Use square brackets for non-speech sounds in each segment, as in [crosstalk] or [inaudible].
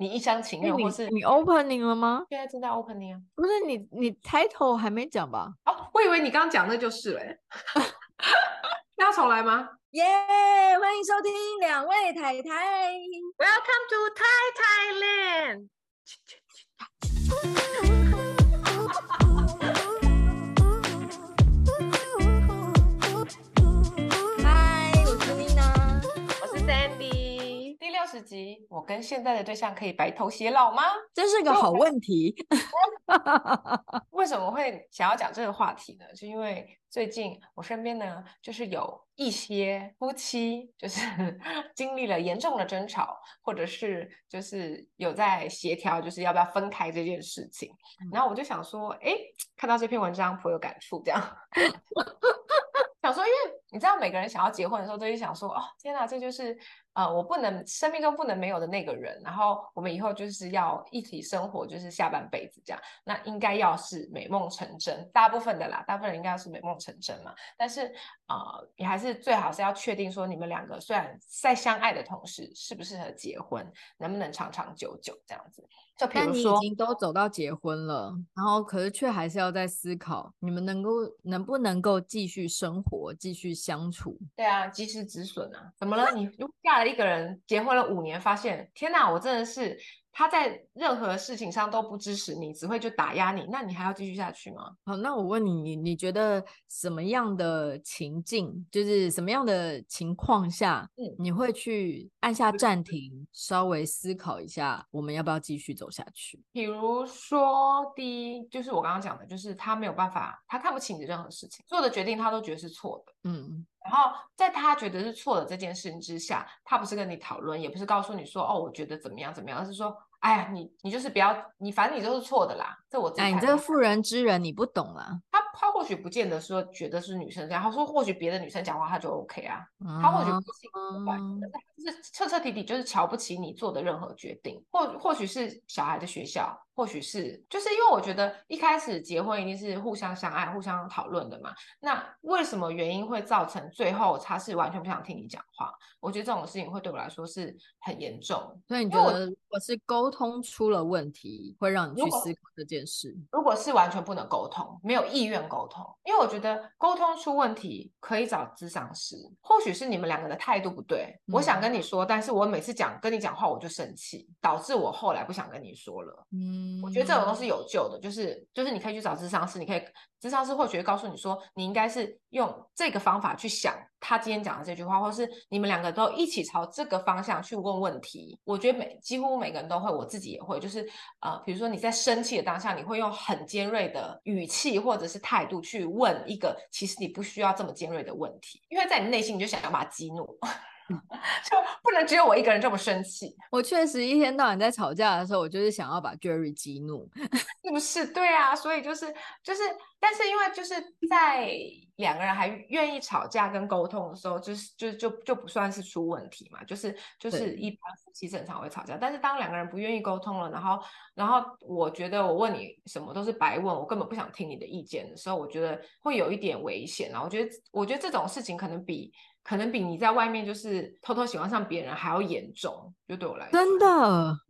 你一厢情愿，或是你 opening 了吗？现在正在 opening 啊。不是你，你 title 还没讲吧？哦，我以为你刚刚讲那就是嘞。那 [laughs] 要重来吗？耶！Yeah, 欢迎收听两位太太。Welcome to Thai Thailand。[laughs] 十集，我跟现在的对象可以白头偕老吗？这是个好问题。为什么会想要讲这个话题呢？就因为最近我身边呢，就是有一些夫妻，就是 [laughs] 经历了严重的争吵，或者是就是有在协调，就是要不要分开这件事情。嗯、然后我就想说，哎，看到这篇文章颇有感触，这样。[laughs] 想说，因为你知道，每个人想要结婚的时候，都会想说，哦，天哪，这就是。呃，我不能生命中不能没有的那个人，然后我们以后就是要一起生活，就是下半辈子这样，那应该要是美梦成真，大部分的啦，大部分人应该要是美梦成真嘛。但是，呃，你还是最好是要确定说，你们两个虽然在相爱的同时，适不适合结婚，能不能长长久久这样子。就比如说，你已经都走到结婚了，然后可是却还是要在思考，你们能够能不能够继续生活，继续相处。对啊，及时止损啊，怎么了？你又嫁了。一个人结婚了五年，发现天哪，我真的是他在任何事情上都不支持你，只会就打压你，那你还要继续下去吗？好，那我问你，你你觉得什么样的情境，就是什么样的情况下，嗯，你会去按下暂停，稍微思考一下，我们要不要继续走下去？比如说，第一就是我刚刚讲的，就是他没有办法，他看不起你的任何事情，做的决定他都觉得是错的，嗯。然后在他觉得是错的这件事情之下，他不是跟你讨论，也不是告诉你说，哦，我觉得怎么样怎么样，而是说，哎呀，你你就是不要，你反正你都是错的啦。这我哎，你这个妇人之仁，你不懂啦。他他或许不见得说觉得是女生这样，他说或许别的女生讲话他就 OK 啊，嗯、他或许不喜欢，但就是彻彻底底就是瞧不起你做的任何决定，或或许是小孩的学校。或许是，就是因为我觉得一开始结婚一定是互相相爱、互相讨论的嘛。那为什么原因会造成最后他是完全不想听你讲话？我觉得这种事情会对我来说是很严重。所以你觉得，如果是沟通出了问题，会让你去思考这件事？如果是完全不能沟通，没有意愿沟通，因为我觉得沟通出问题可以找咨商师。或许是你们两个的态度不对，嗯、我想跟你说，但是我每次讲跟你讲话我就生气，导致我后来不想跟你说了。嗯。我觉得这种都是有救的，就是就是你可以去找咨商师，你可以咨商师或许会告诉你说，你应该是用这个方法去想他今天讲的这句话，或是你们两个都一起朝这个方向去问问题。我觉得每几乎每个人都会，我自己也会，就是呃，比如说你在生气的当下，你会用很尖锐的语气或者是态度去问一个其实你不需要这么尖锐的问题，因为在你内心你就想要把他激怒。[laughs] 就不能只有我一个人这么生气。我确实一天到晚在吵架的时候，我就是想要把 Jerry 激怒，[laughs] 是不是？对啊，所以就是就是，但是因为就是在两个人还愿意吵架跟沟通的时候，就是就就就不算是出问题嘛。就是就是一般夫妻正常会吵架，但是当两个人不愿意沟通了，然后然后我觉得我问你什么都是白问，我根本不想听你的意见的时候，我觉得会有一点危险。然后我觉得我觉得这种事情可能比。可能比你在外面就是偷偷喜欢上别人还要严重，就对我来说。真的，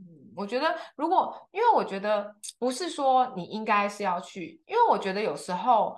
嗯，我觉得如果，因为我觉得不是说你应该是要去，因为我觉得有时候，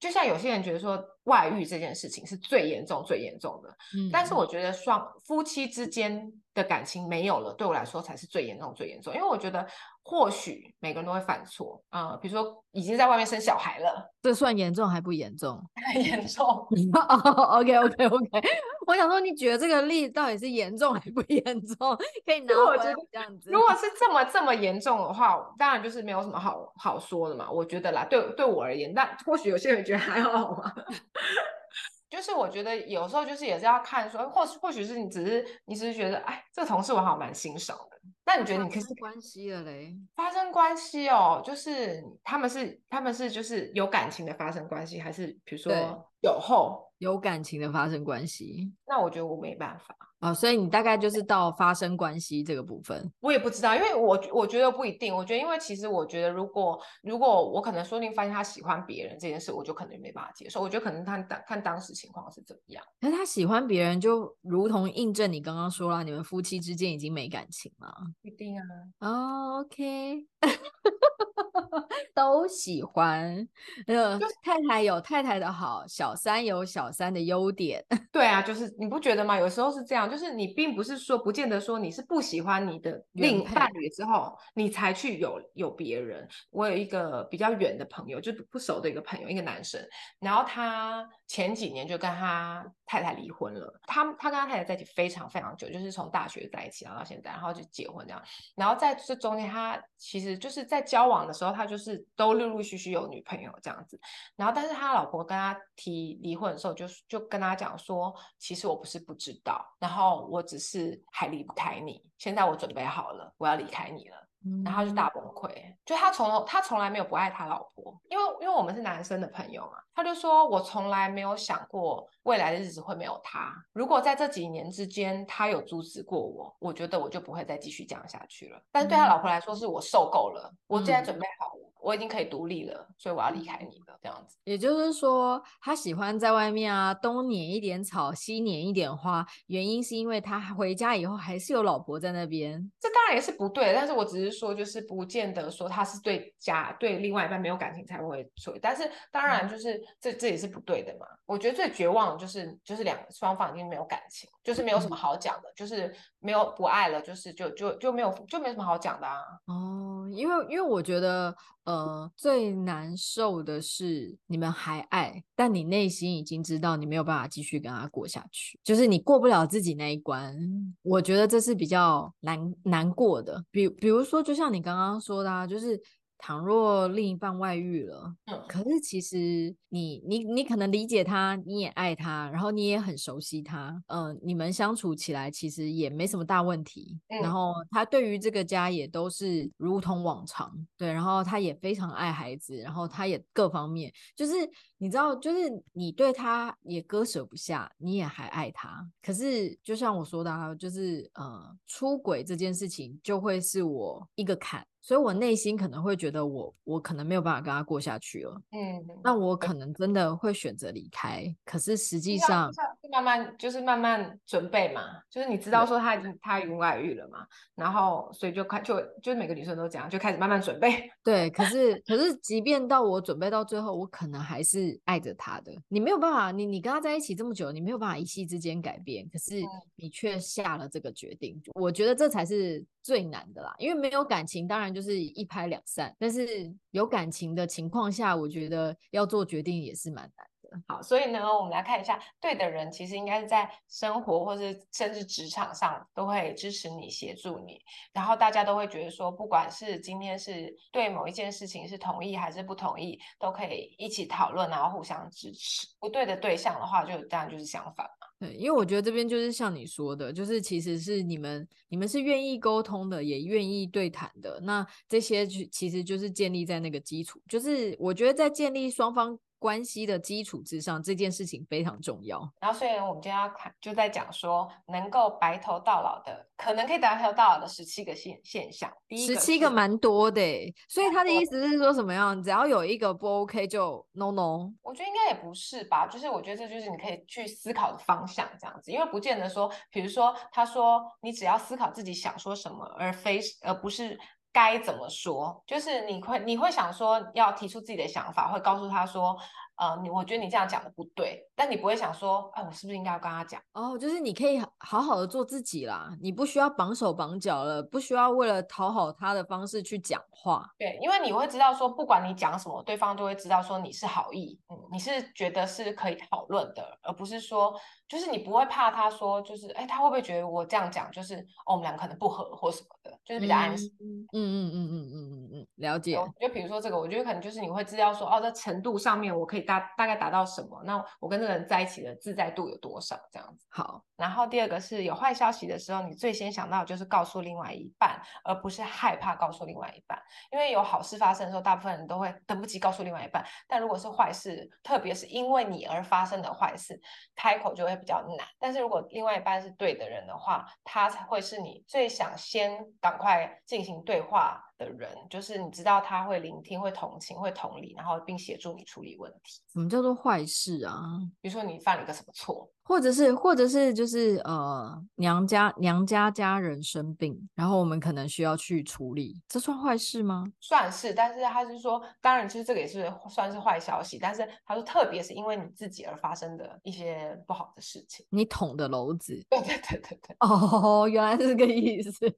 就像有些人觉得说外遇这件事情是最严重、最严重的，嗯，但是我觉得双夫妻之间的感情没有了，对我来说才是最严重、最严重，因为我觉得。或许每个人都会犯错啊、呃，比如说已经在外面生小孩了，这算严重还不严重？[laughs] 很严重。OK OK OK，我想说，你觉得这个例子到底是严重还不 [laughs] 严重？可以拿我这样子。如果是这么这么严重的话，当然就是没有什么好好说的嘛。我觉得啦，对对我而言，但或许有些人觉得还好嘛。[laughs] 就是我觉得有时候就是也是要看说，或或许是你只是你只是觉得，哎，这个同事我好像蛮欣赏的。那你觉得你可是关系了嘞？发生关系哦，就是他们是他们是就是有感情的发生关系，还是比如说有后有感情的发生关系。那我觉得我没办法。哦，所以你大概就是到发生关系这个部分，我也不知道，因为我我觉得不一定。我觉得，因为其实我觉得，如果如果我可能说不定发现他喜欢别人这件事，我就可能没办法接受。我觉得可能看当看当时情况是怎么样。可是他喜欢别人，就如同印证你刚刚说了，你们夫妻之间已经没感情了。不一定啊。哦，OK。[laughs] 都喜欢，呃，就是太太有太太的好，小三有小三的优点。[laughs] 对啊，就是你不觉得吗？有时候是这样，就是你并不是说不见得说你是不喜欢你的另一半侣之后，你才去有有别人。我有一个比较远的朋友，就不熟的一个朋友，一个男生，然后他前几年就跟他太太离婚了。他他跟他太太在一起非常非常久，就是从大学在一起，然后到现在，然后就结婚这样。然后在这中间，他其实就是在交往的时候，他就是。都陆陆续续有女朋友这样子，然后但是他老婆跟他提离婚的时候就，就就跟他讲说，其实我不是不知道，然后我只是还离不开你，现在我准备好了，我要离开你了。然后他就大崩溃，就他从他从来没有不爱他老婆，因为因为我们是男生的朋友嘛，他就说，我从来没有想过未来的日子会没有他，如果在这几年之间他有阻止过我，我觉得我就不会再继续这样下去了。但是对他老婆来说，是我受够了，我现在准备好了，我已经可以独立了，所以我要离开你了，这样子。也就是说，他喜欢在外面啊，东撵一点草，西撵一点花，原因是因为他回家以后还是有老婆在那边。这当然也是不对，但是我只是。说就是不见得说他是对家对另外一半没有感情才会所以，但是当然就是这这也是不对的嘛。我觉得最绝望的就是就是两双方已经没有感情，就是没有什么好讲的，就是没有不爱了，就是就就就没有就没什么好讲的啊。哦，因为因为我觉得呃最难受的是你们还爱，但你内心已经知道你没有办法继续跟他过下去，就是你过不了自己那一关。我觉得这是比较难难过的，比比如说。就像你刚刚说的啊，就是。倘若另一半外遇了，嗯，可是其实你你你可能理解他，你也爱他，然后你也很熟悉他，嗯、呃，你们相处起来其实也没什么大问题，嗯，然后他对于这个家也都是如同往常，对，然后他也非常爱孩子，然后他也各方面。就是你知道，就是你对他也割舍不下，你也还爱他，可是就像我说的啊，就是呃，出轨这件事情就会是我一个坎。所以我内心可能会觉得我我可能没有办法跟他过下去了，嗯，那我可能真的会选择离开。可是实际上，慢慢就是慢慢准备嘛，就是你知道说他已经他已经外遇了嘛，然后所以就开就就是每个女生都这样，就开始慢慢准备。[laughs] 对，可是可是即便到我准备到最后，我可能还是爱着他的。你没有办法，你你跟他在一起这么久，你没有办法一夕之间改变，可是你却下了这个决定。我觉得这才是最难的啦，因为没有感情，当然。就是一拍两散，但是有感情的情况下，我觉得要做决定也是蛮难的。好，所以呢，我们来看一下，对的人其实应该是在生活或是甚至职场上都会支持你、协助你，然后大家都会觉得说，不管是今天是对某一件事情是同意还是不同意，都可以一起讨论，然后互相支持。不对的对象的话，就当然就是相反。对，因为我觉得这边就是像你说的，就是其实是你们你们是愿意沟通的，也愿意对谈的。那这些就其实就是建立在那个基础，就是我觉得在建立双方关系的基础之上，这件事情非常重要。然后，所以我们今天要看，就在讲说，能够白头到老的，可能可以白头到老的十七个现现象。十七个蛮多的，所以他的意思是说什么样？只要有一个不 OK 就 no no。我觉得应该也不是吧，就是我觉得这就是你可以去思考的方向，这样子，因为不见得说，比如说他说你只要思考自己想说什么，而非而不是。该怎么说？就是你会你会想说要提出自己的想法，会告诉他说。呃，你我觉得你这样讲的不对，但你不会想说，哎，我是不是应该要跟他讲？哦，就是你可以好好的做自己啦，你不需要绑手绑脚了，不需要为了讨好他的方式去讲话。对，因为你会知道说，不管你讲什么，对方都会知道说你是好意，嗯，你是觉得是可以讨论的，而不是说，就是你不会怕他说，就是，哎，他会不会觉得我这样讲，就是，哦，我们俩可能不合或什么的，就是比较安心。嗯嗯嗯嗯嗯嗯嗯。嗯，了解。就比如说这个，我觉得可能就是你会知道说，哦，在程度上面我可以大大概达到什么，那我跟这个人在一起的自在度有多少这样子。好，然后第二个是有坏消息的时候，你最先想到就是告诉另外一半，而不是害怕告诉另外一半，因为有好事发生的时候，大部分人都会等不及告诉另外一半，但如果是坏事，特别是因为你而发生的坏事，开口就会比较难。但是如果另外一半是对的人的话，他才会是你最想先赶快进行对话的人，就是你知道他会聆听、会同情、会同理，然后并协助你处理问题。什么叫做坏事啊？比如说你犯了一个什么错？或者是，或者是，就是呃，娘家娘家家人生病，然后我们可能需要去处理，这算坏事吗？算是，但是他是说，当然，其实这个也是算是坏消息，但是他说，特别是因为你自己而发生的一些不好的事情，你捅的篓子，对对对对对，[laughs] 哦，原来是这个意思。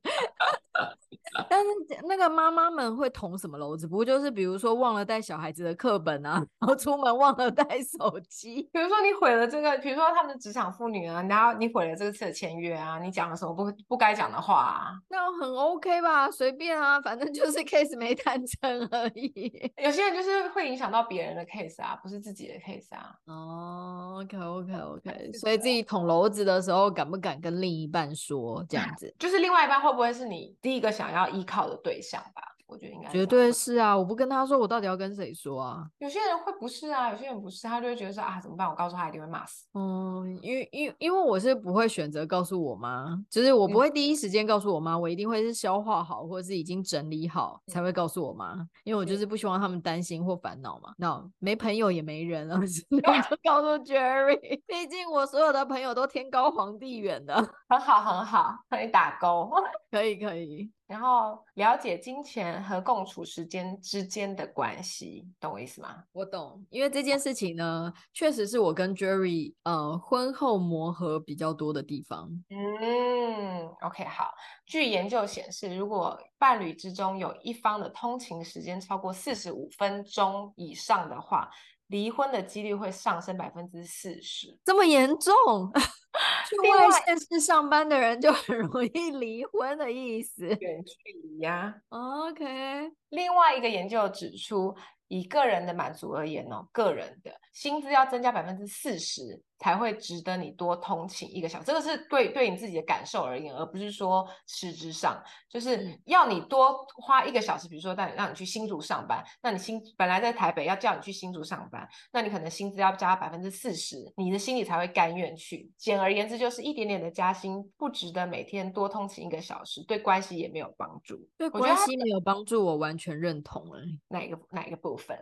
但是那个妈妈们会捅什么篓子？不就是比如说忘了带小孩子的课本啊，然后出门忘了带手机，[laughs] 比如说你毁了这个，比如说他们职场妇女啊，然后你毁了这次的签约啊，你讲了什么不不该讲的话啊？那很 OK 吧，随便啊，反正就是 case 没谈成而已。有些人就是会影响到别人的 case 啊，不是自己的 case 啊。哦，OK OK OK，所以自己捅篓子的时候，敢不敢跟另一半说这样 [clears throat] 子？就是另外一半会不会是你第一个想要依靠的对象吧？我觉得应该绝对是啊！我不跟他说，我到底要跟谁说啊？有些人会不是啊，有些人不是，他就会觉得说啊，怎么办？我告诉他一定会骂死。嗯，因为因为因为我是不会选择告诉我妈，就是我不会第一时间告诉我妈，嗯、我一定会是消化好，或者是已经整理好才会告诉我妈，嗯、因为我就是不希望他们担心或烦恼嘛。那、no, 没朋友也没人了，[laughs] 所以就 [laughs] 告诉 Jerry，[laughs] 毕竟我所有的朋友都天高皇帝远的，很好很好，可以打勾，可以可以。然后了解金钱和共处时间之间的关系，懂我意思吗？我懂，因为这件事情呢，确实是我跟 Jerry 呃婚后磨合比较多的地方。嗯，OK，好。据研究显示，如果伴侣之中有一方的通勤时间超过四十五分钟以上的话，离婚的几率会上升百分之四十。这么严重？[laughs] [laughs] 去外县市上班的人就很容易离婚的意思，远距离呀。OK，另外一个研究指出，以个人的满足而言哦，个人的薪资要增加百分之四十。才会值得你多通勤一个小时，这个是对对你自己的感受而言，而不是说实质上就是要你多花一个小时。比如说，让让你去新竹上班，那你新本来在台北，要叫你去新竹上班，那你可能薪资要加百分之四十，你的心里才会甘愿去。简而言之，就是一点点的加薪不值得每天多通勤一个小时，对关系也没有帮助。对关系没有帮助，我完全认同了。哪一个哪一个部分？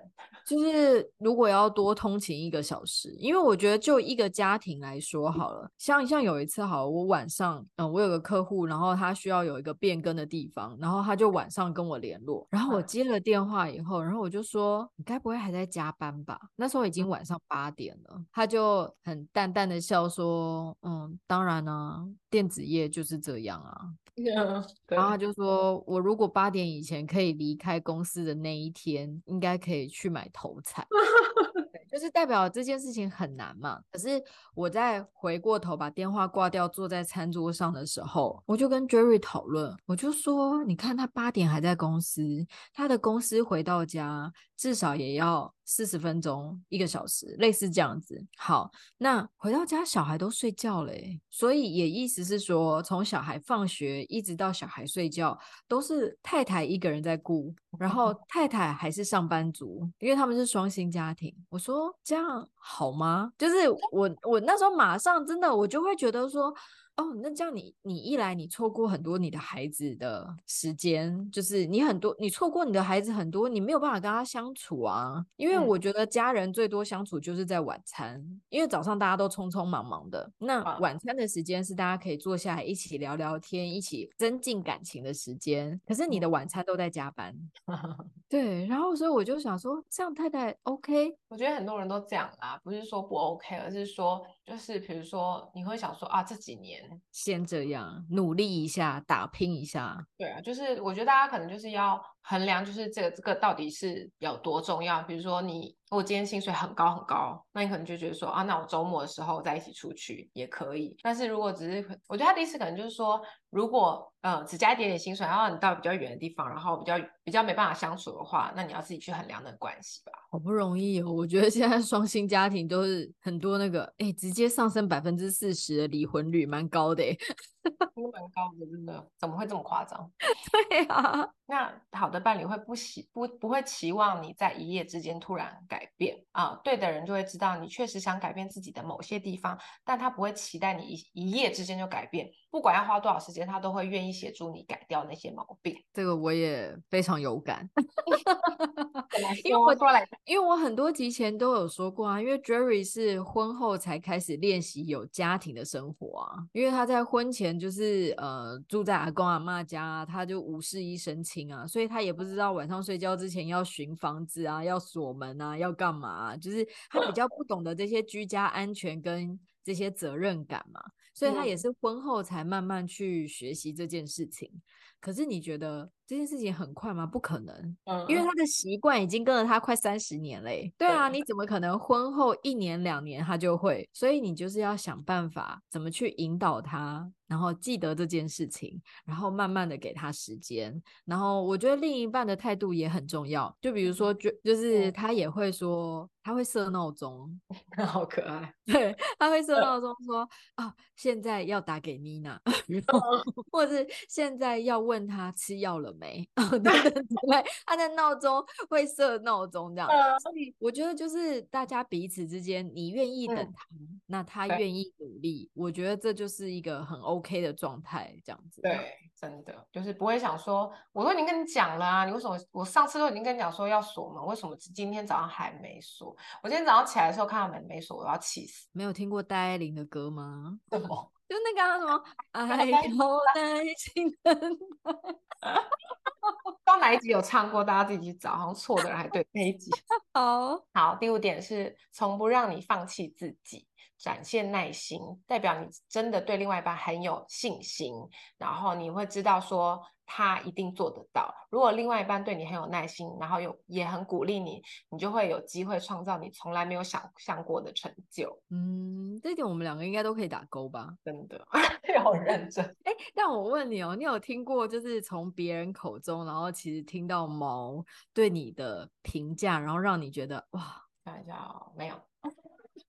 就是如果要多通勤一个小时，因为我觉得就一个。家庭来说好了，像像有一次好了，我晚上嗯，我有个客户，然后他需要有一个变更的地方，然后他就晚上跟我联络，然后我接了电话以后，然后我就说，你该不会还在加班吧？那时候已经晚上八点了，他就很淡淡的笑说，嗯，当然啊，电子业就是这样啊。[laughs] 然后他就说，我如果八点以前可以离开公司的那一天，应该可以去买头彩。[laughs] 就是代表这件事情很难嘛。可是我在回过头把电话挂掉，坐在餐桌上的时候，我就跟 Jerry 讨论，我就说，你看他八点还在公司，他的公司回到家至少也要四十分钟，一个小时，类似这样子。好，那回到家小孩都睡觉了，所以也意思是说，从小孩放学一直到小孩睡觉，都是太太一个人在顾，然后 [laughs] 太太还是上班族，因为他们是双薪家庭。我说这样好吗？就是我我那时候马上真的我就会觉得说。哦，那这样你你一来你错过很多你的孩子的时间，就是你很多你错过你的孩子很多，你没有办法跟他相处啊。因为我觉得家人最多相处就是在晚餐，嗯、因为早上大家都匆匆忙忙的，那晚餐的时间是大家可以坐下来一起聊聊天、一起增进感情的时间。可是你的晚餐都在加班，[laughs] 对。然后所以我就想说，这样太太 OK？我觉得很多人都这样啦，不是说不 OK，而是说就是比如说你会想说啊，这几年。先这样努力一下，打拼一下。对啊，就是我觉得大家可能就是要衡量，就是这个这个到底是有多重要。比如说你，如果今天薪水很高很高，那你可能就觉得说啊，那我周末的时候再一起出去也可以。但是如果只是，我觉得他的意思可能就是说，如果呃只加一点点薪水，然后你到比较远的地方，然后比较比较没办法相处的话，那你要自己去衡量那个关系吧。好不容易哦，我觉得现在双薪家庭都是很多那个，哎，直接上升百分之四十的离婚率，蛮高的哎。蛮高的，真的，怎么会这么夸张？[laughs] 对啊，那好的伴侣会不喜不不会期望你在一夜之间突然改变啊，对的人就会知道你确实想改变自己的某些地方，但他不会期待你一一夜之间就改变，不管要花多少时间，他都会愿意协助你改掉那些毛病。这个我也非常有感，[laughs] 因为我说来，因为我很多集前都有说过啊，因为 Jerry 是婚后才开始练习有家庭的生活啊，因为他在婚前。就是呃住在阿公阿妈家，他就无事一身轻啊，所以他也不知道晚上睡觉之前要巡房子啊，要锁门啊，要干嘛啊，就是他比较不懂得这些居家安全跟这些责任感嘛，所以他也是婚后才慢慢去学习这件事情。可是你觉得这件事情很快吗？不可能，嗯，因为他的习惯已经跟了他快三十年嘞。对啊，你怎么可能婚后一年两年他就会？所以你就是要想办法怎么去引导他，然后记得这件事情，然后慢慢的给他时间。然后我觉得另一半的态度也很重要，就比如说，就就是他也会说。他会设闹钟，[laughs] 好可爱。对，他会设闹钟说：“啊、哦，现在要打给妮娜，或者是现在要问他吃药了没？”对 [laughs] 对对，他的闹钟会设闹钟这样。所以我觉得就是大家彼此之间，你愿意等他，嗯、那他愿意努力，我觉得这就是一个很 OK 的状态，这样子。对。真的就是不会想说，我都已经跟你讲了啊，你为什么？我上次都已经跟你讲说要锁门，为什么今天早上还没锁？我今天早上起来的时候看到门没锁，我要气死。没有听过戴爱玲的歌吗？[laughs] 什么？就那个什么 [laughs] 爱有 [laughs] 耐心的。[laughs] 刚哪一集有唱过？大家自己去找，好像错的人还对那一集。好好，第五点是从不让你放弃自己。展现耐心，代表你真的对另外一半很有信心，然后你会知道说他一定做得到。如果另外一半对你很有耐心，然后又也很鼓励你，你就会有机会创造你从来没有想象过的成就。嗯，这一点我们两个应该都可以打勾吧？真的，[laughs] 好认真。哎，但我问你哦，你有听过就是从别人口中，然后其实听到毛对你的评价，然后让你觉得哇，看一下哦，没有。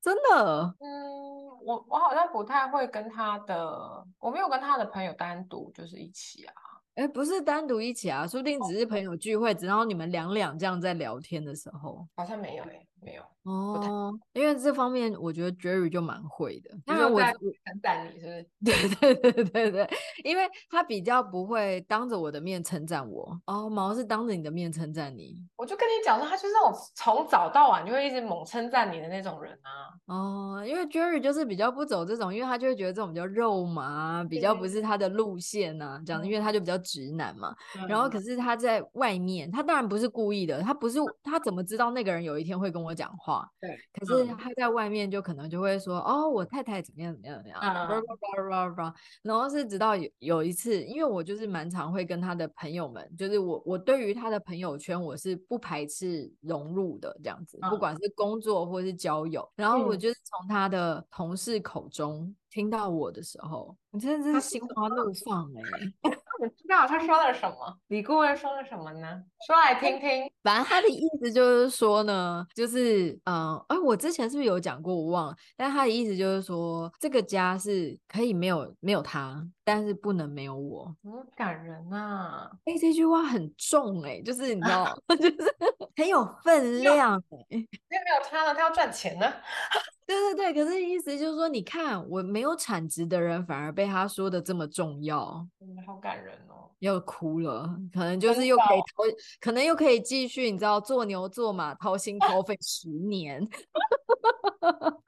真的，嗯，我我好像不太会跟他的，我没有跟他的朋友单独就是一起啊，哎，不是单独一起啊，说不定只是朋友聚会，只然后你们两两这样在聊天的时候，好像没有哎。没有哦，因为这方面我觉得 Jerry 就蛮会的，因为我称赞你是不是？对 [laughs] 对对对对，因为他比较不会当着我的面称赞我哦，毛是当着你的面称赞你，我就跟你讲说，他就是那种从早到晚就会一直猛称赞你的那种人啊。哦，因为 Jerry 就是比较不走这种，因为他就会觉得这种比较肉麻，比较不是他的路线啊，这样，因为他就比较直男嘛。嗯、然后可是他在外面，他当然不是故意的，他不是他怎么知道那个人有一天会跟我讲话，对，可是他在外面就可能就会说，嗯、哦，我太太怎么样怎么样怎么样，嗯、然后是直到有有一次，因为我就是蛮常会跟他的朋友们，就是我我对于他的朋友圈我是不排斥融入的这样子，嗯、不管是工作或是交友，然后我就是从他的同事口中听到我的时候，你真的是心花怒放哎、欸。你知道他说了什么？李顾问说了什么呢？说来听听。反正他的意思就是说呢，就是嗯，哎、呃，我之前是不是有讲过？我忘了。但他的意思就是说，这个家是可以没有没有他，但是不能没有我。好，感人啊！哎、欸，这句话很重哎、欸，就是你知道，[laughs] 就是 [laughs] 很有分量、欸。因为没有他呢，他要赚钱呢。[laughs] 对对对，可是意思就是说，你看我没有产值的人，反而被他说的这么重要，嗯，好感人哦，要哭了，可能就是又可以掏，可能又可以继续，你知道，做牛做马，掏心掏肺十年。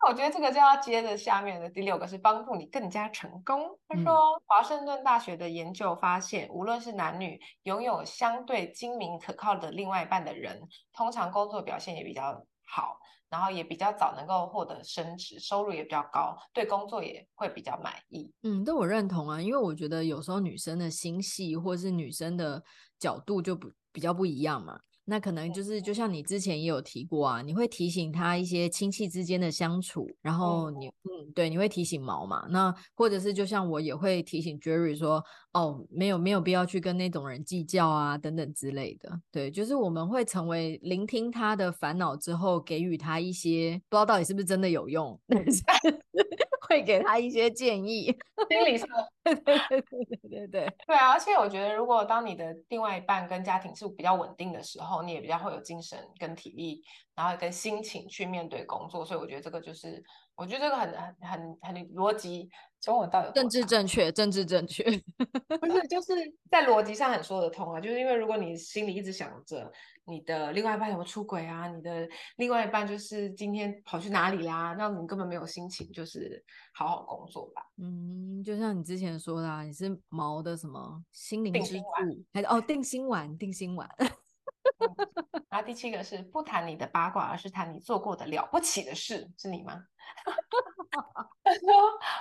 我觉得这个就要接着下面的第六个，是帮助你更加成功。他说，嗯、华盛顿大学的研究发现，无论是男女，拥有相对精明可靠的另外一半的人，通常工作表现也比较。好，然后也比较早能够获得升职，收入也比较高，对工作也会比较满意。嗯，这我认同啊，因为我觉得有时候女生的心细或是女生的角度就不比较不一样嘛。那可能就是，就像你之前也有提过啊，你会提醒他一些亲戚之间的相处，然后你，嗯，对，你会提醒毛嘛？那或者是就像我也会提醒 Jerry 说，哦，没有没有必要去跟那种人计较啊，等等之类的。对，就是我们会成为聆听他的烦恼之后，给予他一些不知道到底是不是真的有用，[laughs] 会给他一些建议，心理上，[laughs] 对对对对对对对啊！而且我觉得，如果当你的另外一半跟家庭是比较稳定的时候，你也比较会有精神跟体力，然后跟心情去面对工作。所以我觉得这个就是，我觉得这个很很很很逻辑，中文到底政治正确，政治正确，不是就是在逻辑上很说得通啊。就是因为如果你心里一直想着。你的另外一半有出轨啊？你的另外一半就是今天跑去哪里啦？那你根本没有心情，就是好好工作吧。嗯，就像你之前说的，啊，你是毛的什么心灵支柱，还是哦定心丸？定心丸。[laughs] 然后第七个是不谈你的八卦，而是谈你做过的了不起的事，是你吗？他说：“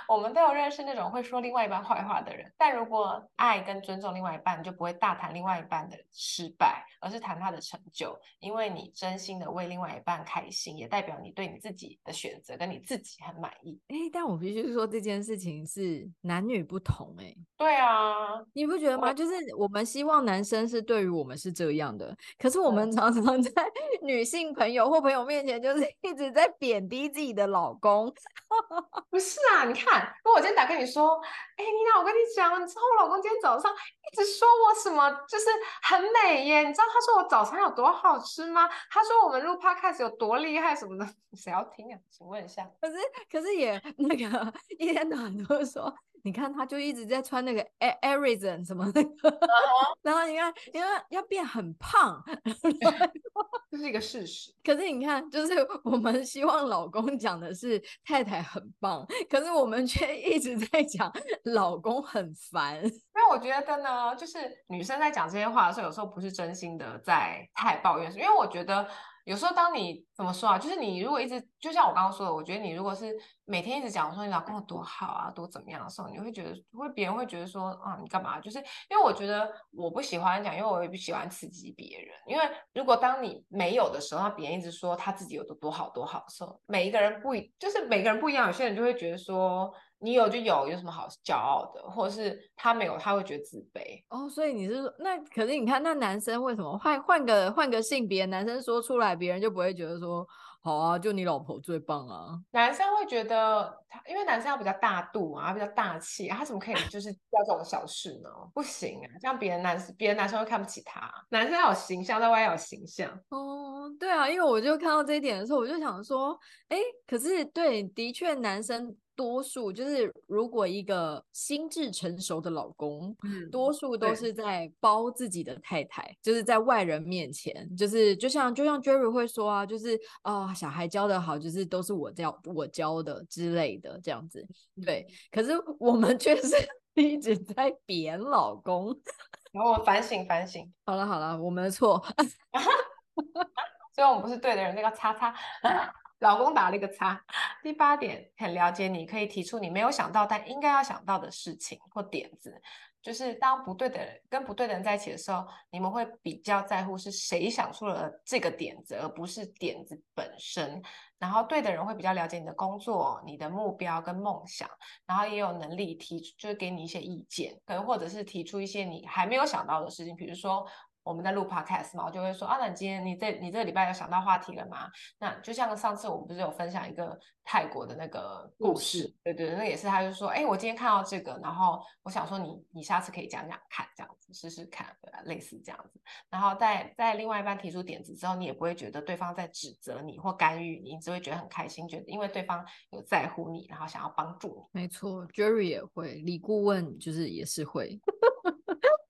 我们都有认识那种会说另外一半坏话的人，但如果爱跟尊重另外一半，就不会大谈另外一半的失败，而是谈他的成就。因为你真心的为另外一半开心，也代表你对你自己的选择跟你自己很满意。哎，但我必须说这件事情是男女不同。哎，对啊，你不觉得吗？就是我们希望男生是对于我们是这样的，可是我们常常在 [laughs] 女性朋友或朋友面前，就是一直在贬低自己的老公。[laughs] ”不是啊，你看，如果我今天打跟你说，哎，妮娜，我跟你讲，你知道我老公今天早上一直说我什么，就是很美耶。你知道他说我早餐有多好吃吗？他说我们录 podcast 有多厉害什么的，[laughs] 谁要听啊？请问一下。可是，可是也那个 [laughs] 一天到晚都说。你看，他就一直在穿那个 Arizona 什么那个，[laughs] 然后你看，因为要变很胖，[laughs] 这是一个事实。可是你看，就是我们希望老公讲的是太太很棒，可是我们却一直在讲老公很烦。因为我觉得呢，就是女生在讲这些话的时候，有时候不是真心的在太抱怨，因为我觉得。有时候，当你怎么说啊？就是你如果一直就像我刚刚说的，我觉得你如果是每天一直讲说你老公有多好啊，多怎么样的时候，你会觉得会别人会觉得说啊，你干嘛？就是因为我觉得我不喜欢讲，因为我也不喜欢刺激别人。因为如果当你没有的时候，那别人一直说他自己有多多好多好的时候，每一个人不一，就是每个人不一样，有些人就会觉得说。你有就有，有什么好骄傲的？或者是他没有，他会觉得自卑哦。所以你是说，那可是你看，那男生为什么换换个换个性别，男生说出来，别人就不会觉得说好啊，就你老婆最棒啊？男生会觉得他，因为男生要比较大度啊，比较大气啊，他怎么可以 [laughs] 就是叫这种小事呢？不行啊，这样别人男生别的男生会看不起他。男生要有形象，在外要有形象。哦，对啊，因为我就看到这一点的时候，我就想说，哎，可是对，的确男生。多数就是，如果一个心智成熟的老公，嗯，多数都是在包自己的太太，就是在外人面前，就是就像就像 Jerry 会说啊，就是啊、哦，小孩教的好，就是都是我教我教的之类的这样子。对，可是我们却是一直在贬老公，[laughs] 然后我反省反省。好了好了，我们的错，[laughs] 虽然我们不是对的人，那个叉叉。[laughs] 老公打了一个叉。第八点，很了解你，可以提出你没有想到但应该要想到的事情或点子。就是当不对的人跟不对的人在一起的时候，你们会比较在乎是谁想出了这个点子，而不是点子本身。然后对的人会比较了解你的工作、你的目标跟梦想，然后也有能力提出，就是给你一些意见，可能或者是提出一些你还没有想到的事情，比如说。我们在录 podcast 嘛，我就会说啊，那你今天你这你这个礼拜有想到话题了吗？那就像上次我们不是有分享一个泰国的那个故事，对对，那也是，他就说，哎，我今天看到这个，然后我想说你你下次可以讲讲看，这样子试试看，对吧？类似这样子，然后在在另外一半提出点子之后，你也不会觉得对方在指责你或干预你，你只会觉得很开心，觉得因为对方有在乎你，然后想要帮助你。没错，Jerry 也会，李顾问就是也是会。[laughs]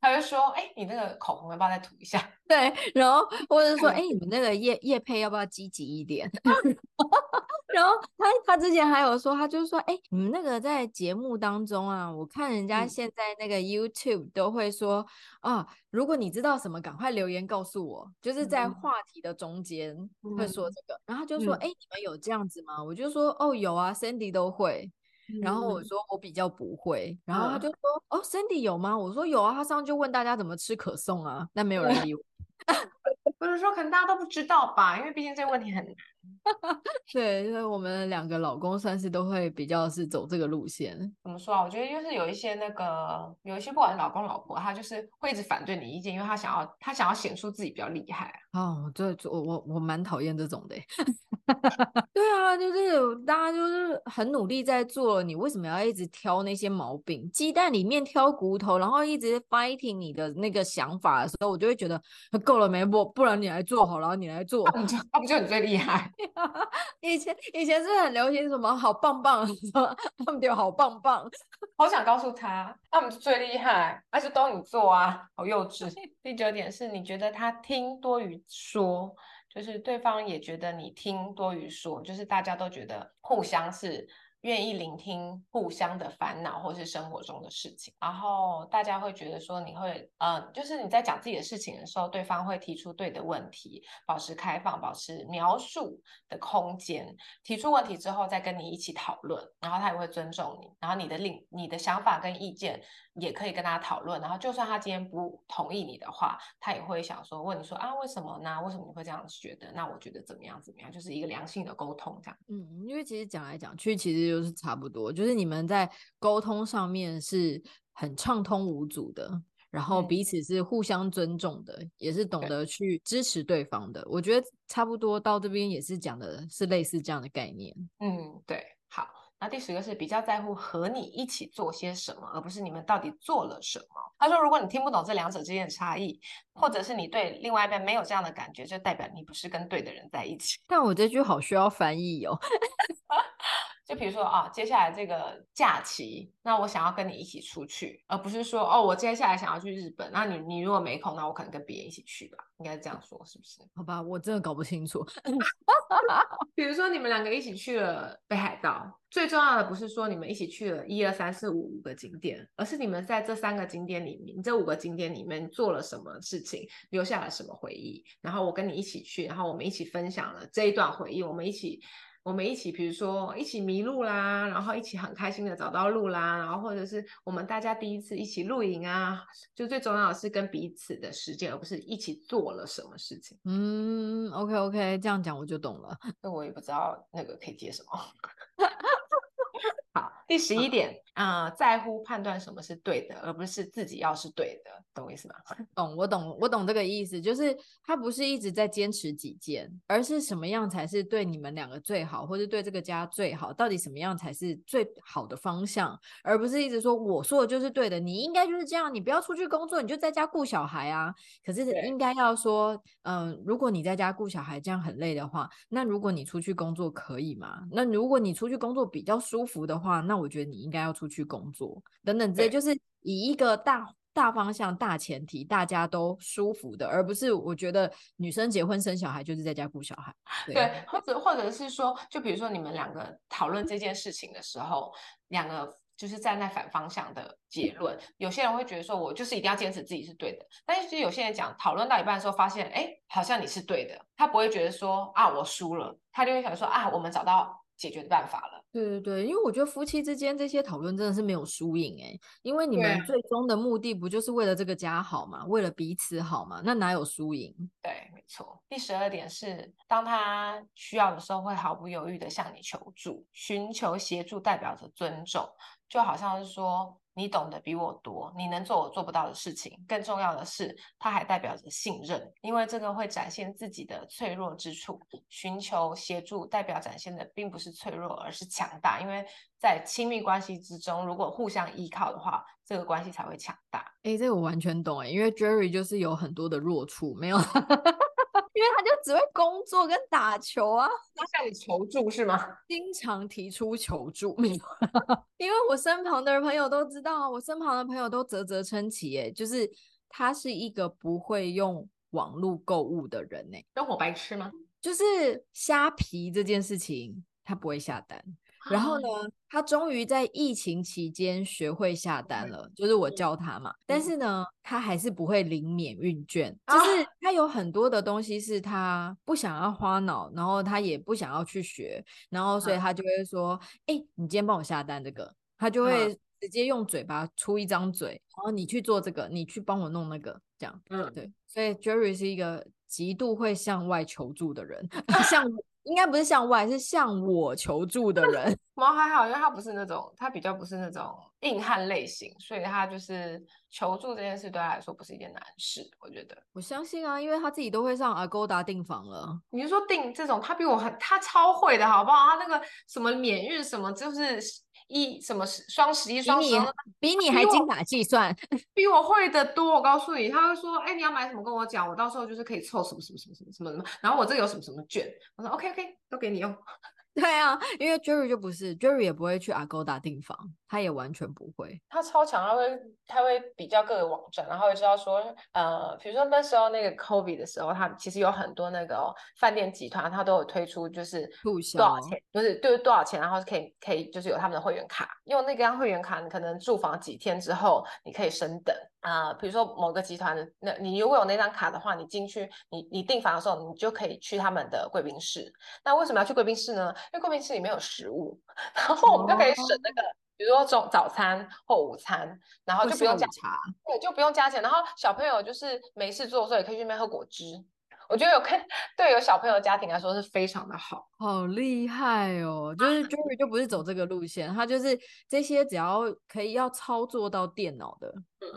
他就说：“哎、欸，你那个口红要不要再涂一下？”对，然后或者说：“哎、欸，你们那个叶叶配要不要积极一点？” [laughs] 然后他他之前还有说，他就是说：“哎、欸，你们那个在节目当中啊，我看人家现在那个 YouTube 都会说、嗯、啊，如果你知道什么，赶快留言告诉我。”就是在话题的中间会说这个，嗯、然后他就说：“哎、你们有这样子吗？”我就说：“哦，有啊，Sandy 都会。”然后我说我比较不会，然后他就说、嗯、哦，Cindy 有吗？我说有啊，他上次就问大家怎么吃可颂啊，但没有人理我。[laughs] 不是说可能大家都不知道吧，因为毕竟这个问题很难。[laughs] 对，就是我们两个老公算是都会比较是走这个路线。怎么说啊？我觉得就是有一些那个，有一些不管是老公老婆，他就是会一直反对你意见，因为他想要他想要显出自己比较厉害。哦，对，我我我蛮讨厌这种的。[laughs] 对啊，就是大家就是很努力在做，你为什么要一直挑那些毛病？鸡蛋里面挑骨头，然后一直 fighting 你的那个想法的时候，我就会觉得够了没？不，不然你来做好了，你来做，那不就那不就你最厉害？[laughs] [laughs] 以前以前是很流行什么好棒棒，[laughs] 他们就好棒棒，[laughs] 好想告诉他，他们是最厉害，那是都你做啊，好幼稚。第九点是你觉得他听多于说。就是对方也觉得你听多于说，就是大家都觉得互相是。愿意聆听互相的烦恼或是生活中的事情，然后大家会觉得说你会，嗯、就是你在讲自己的事情的时候，对方会提出对的问题，保持开放，保持描述的空间，提出问题之后再跟你一起讨论，然后他也会尊重你，然后你的另你的想法跟意见也可以跟他讨论，然后就算他今天不同意你的话，他也会想说问你说啊为什么呢？为什么你会这样觉得？那我觉得怎么样怎么样？就是一个良性的沟通这样。嗯，因为其实讲来讲去，其实就。是差不多，就是你们在沟通上面是很畅通无阻的，然后彼此是互相尊重的，嗯、也是懂得去支持对方的。我觉得差不多到这边也是讲的是类似这样的概念。嗯，对。好，那第十个是比较在乎和你一起做些什么，而不是你们到底做了什么。他说，如果你听不懂这两者之间的差异，或者是你对另外一半没有这样的感觉，就代表你不是跟对的人在一起。但我这句好需要翻译哦。[laughs] 就比如说啊，接下来这个假期，那我想要跟你一起出去，而不是说哦，我接下来想要去日本，那你你如果没空，那我可能跟别人一起去吧，应该这样说是不是？好吧，我真的搞不清楚。[laughs] 比如说你们两个一起去了北海道，最重要的不是说你们一起去了一二三四五五个景点，而是你们在这三个景点里面，这五个景点里面做了什么事情，留下了什么回忆，然后我跟你一起去，然后我们一起分享了这一段回忆，我们一起。我们一起，比如说一起迷路啦，然后一起很开心的找到路啦，然后或者是我们大家第一次一起露营啊，就最重要的是跟彼此的时间，而不是一起做了什么事情。嗯，OK OK，这样讲我就懂了。那我也不知道那个可以接什么。[laughs] 好，第十一点啊、呃，在乎判断什么是对的，而不是自己要是对的，懂我意思吗？懂，我懂，我懂这个意思，就是他不是一直在坚持己见，而是什么样才是对你们两个最好，或是对这个家最好，到底什么样才是最好的方向，而不是一直说我说的就是对的，你应该就是这样，你不要出去工作，你就在家顾小孩啊。可是应该要说，嗯、呃，如果你在家顾小孩这样很累的话，那如果你出去工作可以吗？那如果你出去工作比较舒服的话，话，那我觉得你应该要出去工作，等等，这就是以一个大大方向、大前提，大家都舒服的，而不是我觉得女生结婚生小孩就是在家顾小孩。对，对，或者或者是说，就比如说你们两个讨论这件事情的时候，两个就是站在反方向的结论。有些人会觉得说，我就是一定要坚持自己是对的，但是其实有些人讲讨论到一半的时候，发现哎，好像你是对的，他不会觉得说啊我输了，他就会想说啊我们找到解决的办法了。对对对，因为我觉得夫妻之间这些讨论真的是没有输赢哎，因为你们最终的目的不就是为了这个家好嘛？为了彼此好嘛？那哪有输赢？对，没错。第十二点是，当他需要的时候，会毫不犹豫的向你求助，寻求协助代表着尊重，就好像是说。你懂得比我多，你能做我做不到的事情。更重要的是，它还代表着信任，因为这个会展现自己的脆弱之处。寻求协助代表展现的并不是脆弱，而是强大。因为在亲密关系之中，如果互相依靠的话，这个关系才会强大。哎，这个我完全懂哎，因为 Jerry 就是有很多的弱处，没有。[laughs] 因为他就只会工作跟打球啊，他向你求助是吗？[laughs] 经常提出求助，没有？[laughs] 因为我身旁的朋友都知道，我身旁的朋友都啧啧称奇，哎，就是他是一个不会用网络购物的人呢、欸。生活白痴吗？就是虾皮这件事情，他不会下单。然后呢，他终于在疫情期间学会下单了，就是我教他嘛。但是呢，他还是不会领免运券，就是他有很多的东西是他不想要花脑，然后他也不想要去学，然后所以他就会说：“哎，你今天帮我下单这个。”他就会直接用嘴巴出一张嘴，然后你去做这个，你去帮我弄那个，这样。嗯，对。所以 Jerry 是一个极度会向外求助的人，[laughs] 向。应该不是向外，是向我求助的人。[laughs] 猫还好，因为他不是那种，他比较不是那种硬汉类型，所以他就是求助这件事对他来说不是一件难事。我觉得，我相信啊，因为他自己都会上 Agoda 订房了。你是说订这种，他比我很，他超会的好不好？他那个什么免运什么，就是。一什么十双十一双十二，比你还精打细算，[laughs] 比我会的多。我告诉你，他会说，哎、欸，你要买什么跟我讲，我到时候就是可以凑什么什么什么什么什么什么，然后我这有什么什么券，我说 OK OK，都给你用。对啊，因为 Jerry 就不是 Jerry 也不会去 Agoda 订房，他也完全不会。他超强，他会他会比较各个网站，然后会知道说，呃，比如说那时候那个 COVID 的时候，他其实有很多那个饭店集团，他都有推出就是多少钱，就是对多少钱，然后可以可以就是有他们的会员卡，用那个张会员卡，你可能住房几天之后，你可以升等。啊、呃，比如说某个集团的，那你如果有那张卡的话，你进去，你你订房的时候，你就可以去他们的贵宾室。那为什么要去贵宾室呢？因为贵宾室里面有食物，[laughs] 然后我们就可以省那个，哦、比如说中早餐或午餐，然后就不用加茶，对，就不用加钱。然后小朋友就是没事做的时候，也可以去那边喝果汁。我觉得有看 [laughs] 对有小朋友的家庭来说是非常的好，好厉害哦！就是 Jerry 就不是走这个路线，他就是这些只要可以要操作到电脑的，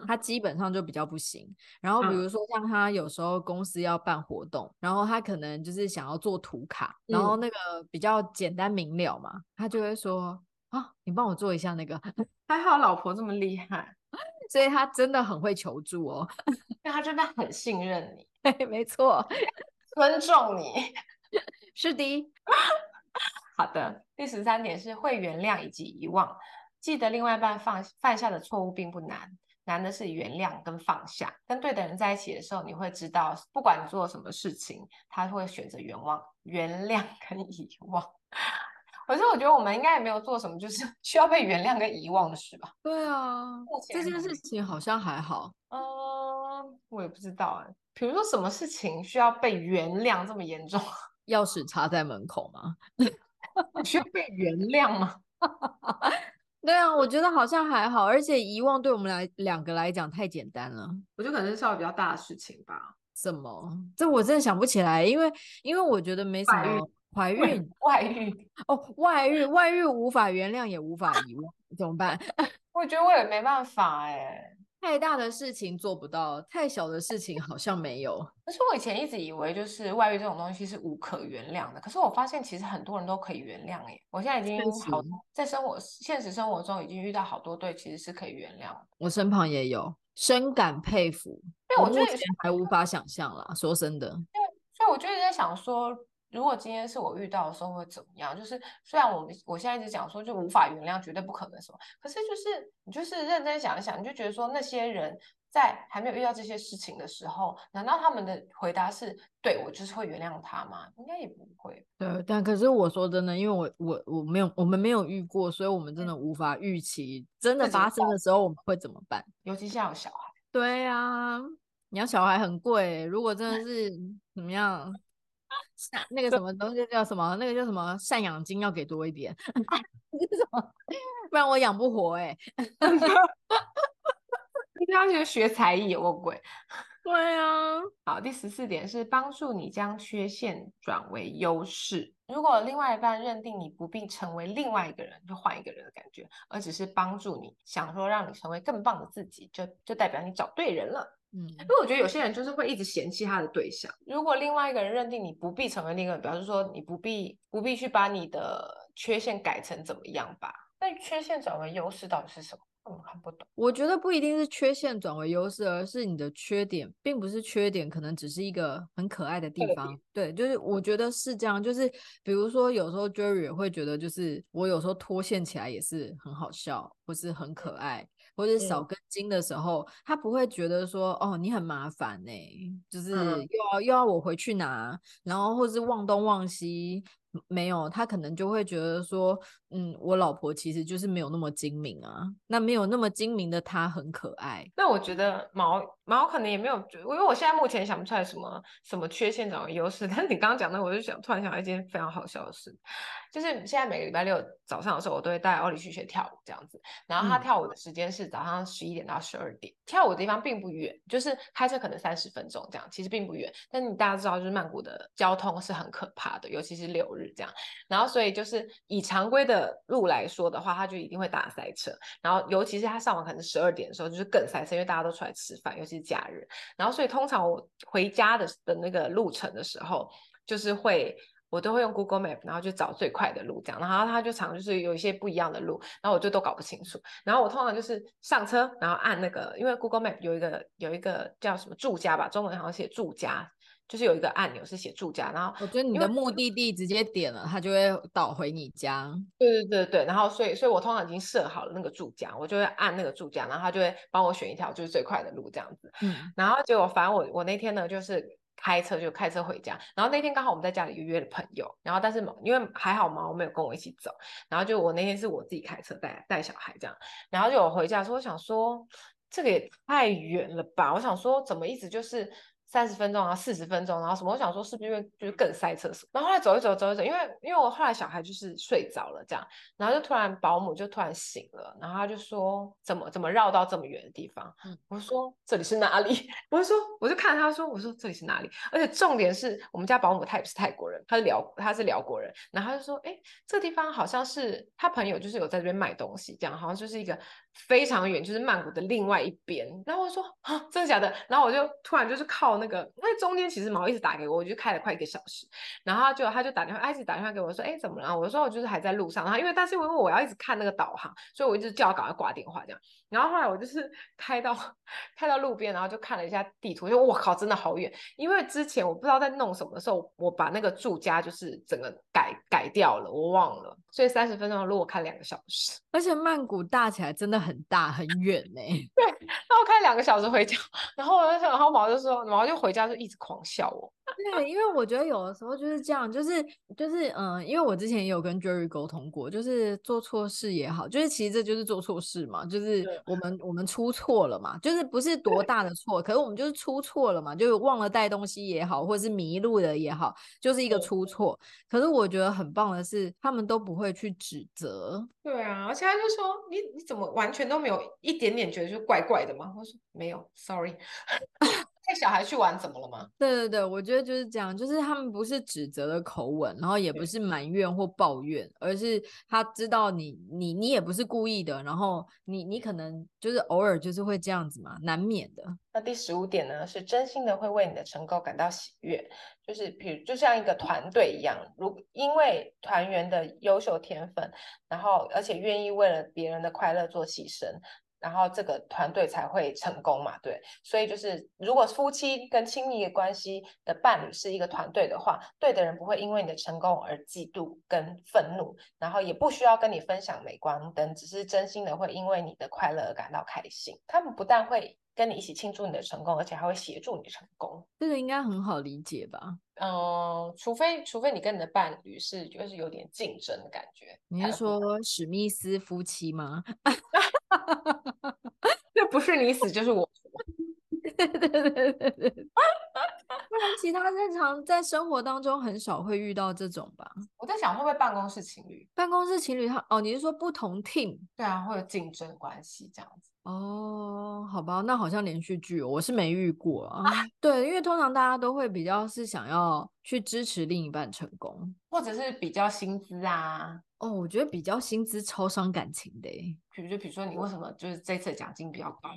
他基本上就比较不行。然后比如说像他有时候公司要办活动，然后他可能就是想要做图卡，然后那个比较简单明了嘛，他就会说啊，你帮我做一下那个。[laughs] 还好老婆这么厉害，[laughs] 所以他真的很会求助哦，因为他真的很信任你。对，[laughs] 没错，尊重你，是的。好的，第十三点是会原谅以及遗忘。记得另外一半犯犯下的错误并不难，难的是原谅跟放下。跟对的人在一起的时候，你会知道，不管你做什么事情，他会选择原谅、原谅跟遗忘。可是我觉得我们应该也没有做什么，就是 [laughs] 需要被原谅跟遗忘的事吧？对啊，这件事情好像还好。嗯，我也不知道哎。比如说什么事情需要被原谅这么严重？[laughs] 钥匙插在门口吗？[laughs] 需要被原谅吗？对啊，我觉得好像还好，而且遗忘对我们来两个来讲太简单了。我觉得可能是稍微比较大的事情吧。什么？这我真的想不起来，因为因为我觉得没什么。怀孕、[laughs] 外遇哦，外遇外遇无法原谅，也无法遗忘，怎么办？[laughs] 我觉得我也没办法哎。太大的事情做不到，太小的事情好像没有。可是我以前一直以为，就是外遇这种东西是无可原谅的。可是我发现，其实很多人都可以原谅耶。我现在已经好在生活现实生活中已经遇到好多对，其实是可以原谅。我身旁也有，深感佩服。因为我觉得还无法想象啦，说真的。因为，所以我就一直在想说。如果今天是我遇到的时候会怎么样？就是虽然我们我现在一直讲说就无法原谅，绝对不可能什么，可是就是你就是认真想一想，你就觉得说那些人在还没有遇到这些事情的时候，难道他们的回答是对我就是会原谅他吗？应该也不会。对，但可是我说真的，因为我我我没有我们没有遇过，所以我们真的无法预期真的发生的时候我们会怎么办？尤其像有小孩。对啊，你要小孩很贵，如果真的是怎么样？那个什么东西叫什么？那个叫什么赡养金要给多一点 [laughs] [laughs] 什么？不然我养不活哎、欸。一定要去学才艺，有个鬼。[laughs] 对啊。好，第十四点是帮助你将缺陷转为优势。如果另外一半认定你不必成为另外一个人，就换一个人的感觉，而只是帮助你，想说让你成为更棒的自己，就就代表你找对人了。嗯，因为我觉得有些人就是会一直嫌弃他的对象。如果另外一个人认定你不必成为另一个人，表示说你不必不必去把你的缺陷改成怎么样吧？那缺陷转为优势到底是什么？我看不懂。我觉得不一定是缺陷转为优势，而是你的缺点并不是缺点，可能只是一个很可爱的地方。对，就是我觉得是这样。就是比如说，有时候 Jerry 也会觉得，就是我有时候脱线起来也是很好笑，或是很可爱。或者少根筋的时候，嗯、他不会觉得说哦你很麻烦呢、欸，就是又要、嗯、又要我回去拿，然后或是忘东忘西。没有，他可能就会觉得说，嗯，我老婆其实就是没有那么精明啊。那没有那么精明的她很可爱。那我觉得毛毛可能也没有，因为我现在目前想不出来什么什么缺陷找优势。[laughs] 但是你刚刚讲的，我就想突然想到一件非常好笑的事，就是现在每个礼拜六早上的时候，我都会带奥利去学跳舞这样子。然后他跳舞的时间是早上十一点到十二点，嗯、跳舞的地方并不远，就是开车可能三十分钟这样，其实并不远。但是你大家知道，就是曼谷的交通是很可怕的，尤其是六日。这样，然后所以就是以常规的路来说的话，他就一定会打塞车。然后尤其是他上网可能十二点的时候，就是更塞车，因为大家都出来吃饭，尤其是假日。然后所以通常我回家的的那个路程的时候，就是会我都会用 Google Map，然后就找最快的路这样。然后他就常就是有一些不一样的路，然后我就都搞不清楚。然后我通常就是上车，然后按那个，因为 Google Map 有一个有一个叫什么住家吧，中文好像写住家。就是有一个按钮是写住家，然后我觉得你的目的地直接点了，它就会导回你家。对对对对，然后所以所以我通常已经设好了那个住家，我就会按那个住家，然后它就会帮我选一条就是最快的路这样子。嗯，然后结果反正我我那天呢就是开车就开车回家，然后那天刚好我们在家里约了朋友，然后但是因为还好毛没有跟我一起走，然后就我那天是我自己开车带带小孩这样，然后就我回家的时候我想说这个也太远了吧，我想说怎么一直就是。三十分钟啊，四十分钟，然后什么？我想说是不是因为就是更塞车？然后后来走一走，走一走，因为因为我后来小孩就是睡着了这样，然后就突然保姆就突然醒了，然后他就说怎么怎么绕到这么远的地方？嗯，我说这里是哪里？[laughs] 我就说我就看他说我说这里是哪里？而且重点是我们家保姆他也不是泰国人，他是辽他是辽国人，然后他就说哎，这地方好像是他朋友就是有在这边卖东西，这样好像就是一个非常远，就是曼谷的另外一边。然后我说啊，真的假的？然后我就突然就是靠。那个，因为中间其实毛一直打给我，我就开了快一个小时，然后他就他就打电话，一直打电话给我说，哎，怎么了？我说我就是还在路上，然后因为但是因为我要一直看那个导航，所以我一直叫他赶快挂电话这样。然后后来我就是 [laughs] 开到开到路边，然后就看了一下地图，就我靠，真的好远！因为之前我不知道在弄什么的时候，我把那个住家就是整个改改掉了，我忘了，所以三十分钟的路我开两个小时。而且曼谷大起来真的很大很远呢。[laughs] 对，然后开两个小时回家，然后我就想，然后毛就说，毛就回家就一直狂笑我。[laughs] 对，因为我觉得有的时候就是这样，就是就是嗯，因为我之前也有跟 Jerry 沟通过，就是做错事也好，就是其实这就是做错事嘛，就是我们我们出错了嘛，就是不是多大的错，可是我们就是出错了嘛，就是忘了带东西也好，或者是迷路了也好，就是一个出错。可是我觉得很棒的是，他们都不会去指责。对啊，而且他就说你你怎么全都没有一点点觉得就怪怪的吗？我说没有，Sorry。[laughs] 带小孩去玩怎么了吗？对对对，我觉得就是这样，就是他们不是指责的口吻，然后也不是埋怨或抱怨，而是他知道你你你也不是故意的，然后你你可能就是偶尔就是会这样子嘛，难免的。那第十五点呢，是真心的会为你的成功感到喜悦，就是比如就像一个团队一样，如因为团员的优秀天分，然后而且愿意为了别人的快乐做牺牲。然后这个团队才会成功嘛，对，所以就是如果夫妻跟亲密的关系的伴侣是一个团队的话，对的人不会因为你的成功而嫉妒跟愤怒，然后也不需要跟你分享镁光灯，只是真心的会因为你的快乐而感到开心。他们不但会跟你一起庆祝你的成功，而且还会协助你成功。这个应该很好理解吧？嗯，除非除非你跟你的伴侣是就是有点竞争的感觉。你是说史密斯夫妻吗？[laughs] 那不是你死就是我活。[laughs] 对对对对对，不然其他日常在生活当中很少会遇到这种吧？我在想会不会办公室情侣？办公室情侣他哦，你是说不同 team？对啊，会有竞争关系这样子。哦，好吧，那好像连续剧，我是没遇过啊。[laughs] 对，因为通常大家都会比较是想要去支持另一半成功，或者是比较薪资啊。哦，我觉得比较薪资超伤感情的。比如就比如说你为什么就是这次奖金比较高？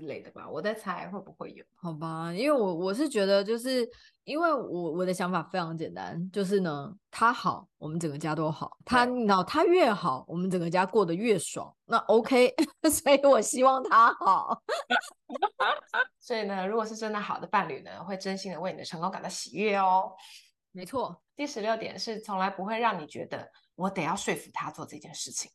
之类的吧，我在猜会不会有？好吧，因为我我是觉得，就是因为我我的想法非常简单，就是呢，他好，我们整个家都好；他脑他越好，我们整个家过得越爽。那 OK，[laughs] 所以我希望他好。[laughs] 所以呢，如果是真的好的伴侣呢，会真心的为你的成功感到喜悦哦。没错，第十六点是从来不会让你觉得我得要说服他做这件事情。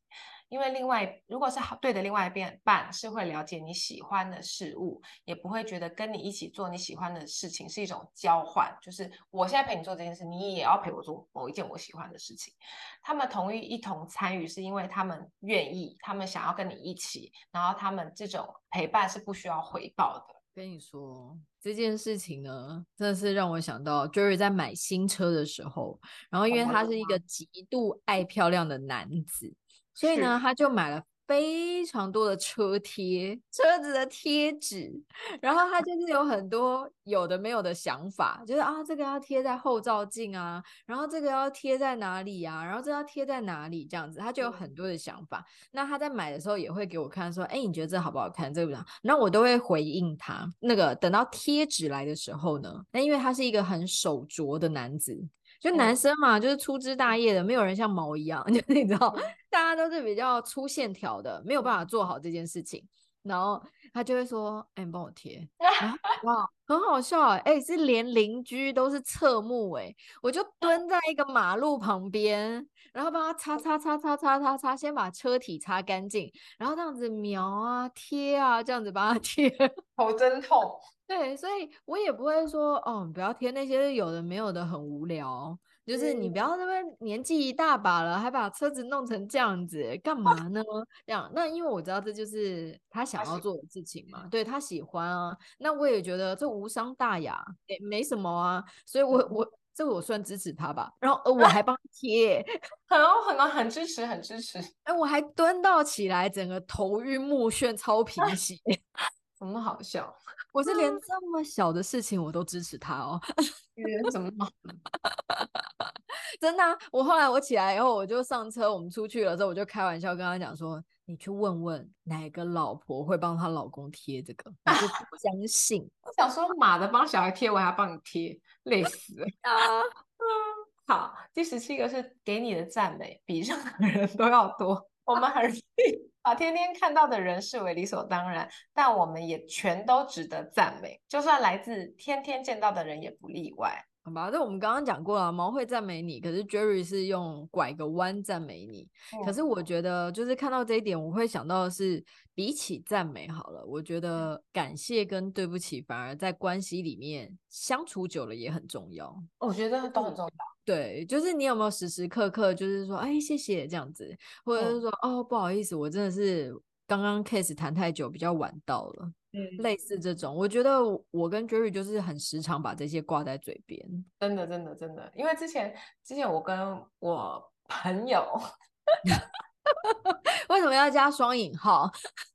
因为另外如果是好对的另外一边伴是会了解你喜欢的事物，也不会觉得跟你一起做你喜欢的事情是一种交换，就是我现在陪你做这件事，你也要陪我做某一件我喜欢的事情。他们同意一同参与，是因为他们愿意，他们想要跟你一起，然后他们这种陪伴是不需要回报的。跟你说这件事情呢，真的是让我想到 Jerry 在买新车的时候，然后因为他是一个极度爱漂亮的男子，所以呢，他就买了。非常多的车贴，车子的贴纸，然后他就是有很多有的没有的想法，就是啊，这个要贴在后照镜啊，然后这个要贴在哪里啊，然后这要贴在哪里，这样子，他就有很多的想法。那他在买的时候也会给我看，说，哎，你觉得这好不好看？这个不好，然后我都会回应他。那个等到贴纸来的时候呢，那因为他是一个很手拙的男子。就男生嘛，就是粗枝大叶的，没有人像毛一样，[laughs] 就你知道，大家都是比较粗线条的，没有办法做好这件事情。然后他就会说：“哎、欸，你帮我贴。啊”哇，很好笑哎、欸，哎、欸，是连邻居都是侧目哎、欸，我就 [laughs] 蹲在一个马路旁边，然后帮他擦擦擦擦擦擦擦，先把车体擦干净，然后这样子描啊贴啊，这样子帮他贴，[laughs] 头真痛。对，所以我也不会说哦，不要贴那些有的没有的，很无聊。就是你不要那边年纪一大把了，还把车子弄成这样子，干嘛呢？这样，那因为我知道这就是他想要做的事情嘛，对，他喜欢啊。那我也觉得这无伤大雅，也没什么啊。所以我我这个我算支持他吧。然后呃我还帮他贴，[laughs] 很哦很哦很支持很支持。哎，我还蹲到起来，整个头晕目眩，超贫血，[laughs] 怎么好笑？我是连 [laughs] 这么小的事情我都支持他哦，怎么好？真的啊，我后来我起来以后，我就上车，我们出去了之后，我就开玩笑跟他讲说：“你去问问哪个老婆会帮她老公贴这个，我就不相信。”我想说，马的，帮小孩贴，我还要帮你贴，累死了啊！[laughs] 好，第十七个是给你的赞美比任何人都要多，我们很容易。把天天看到的人视为理所当然，但我们也全都值得赞美，就算来自天天见到的人也不例外。好吧，这我们刚刚讲过了，毛会赞美你，可是 Jerry 是用拐个弯赞美你。嗯。可是我觉得，就是看到这一点，我会想到的是，比起赞美好了，我觉得感谢跟对不起反而在关系里面相处久了也很重要。我觉得都很重要。对，就是你有没有时时刻刻就是说，哎，谢谢这样子，或者是说，哦，哦，不好意思，我真的是刚刚 case 谈太久，比较晚到了。嗯，类似这种，我觉得我跟 Jerry 就是很时常把这些挂在嘴边，真的，真的，真的。因为之前，之前我跟我朋友，[laughs] 为什么要加双引号？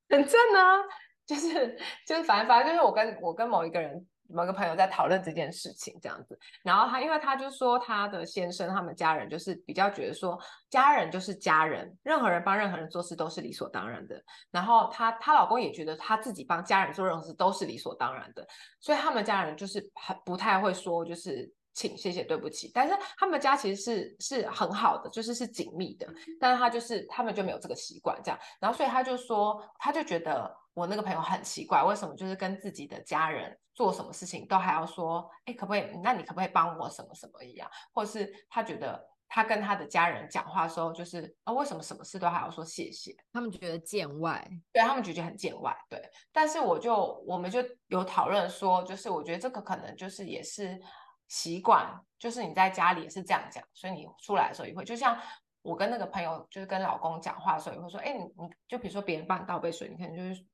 很正啊，就是就是，反正反正就是我跟我跟某一个人。某个朋友在讨论这件事情，这样子，然后他因为他就说他的先生他们家人就是比较觉得说家人就是家人，任何人帮任何人做事都是理所当然的。然后她她老公也觉得他自己帮家人做任何事都是理所当然的，所以他们家人就是很不太会说就是请谢谢对不起，但是他们家其实是是很好的，就是是紧密的，但是他就是他们就没有这个习惯这样，然后所以他就说他就觉得。我那个朋友很奇怪，为什么就是跟自己的家人做什么事情都还要说，哎，可不可以？那你可不可以帮我什么什么一样？或者是他觉得他跟他的家人讲话的时候，就是啊，为什么什么事都还要说谢谢？他们觉得见外，对，他们觉得很见外，对。但是我就我们就有讨论说，就是我觉得这个可能就是也是习惯，就是你在家里也是这样讲，所以你出来的时候也会，就像。我跟那个朋友就是跟老公讲话的时候，也会说，哎，你你就比如说别人帮你倒杯水，你可能就是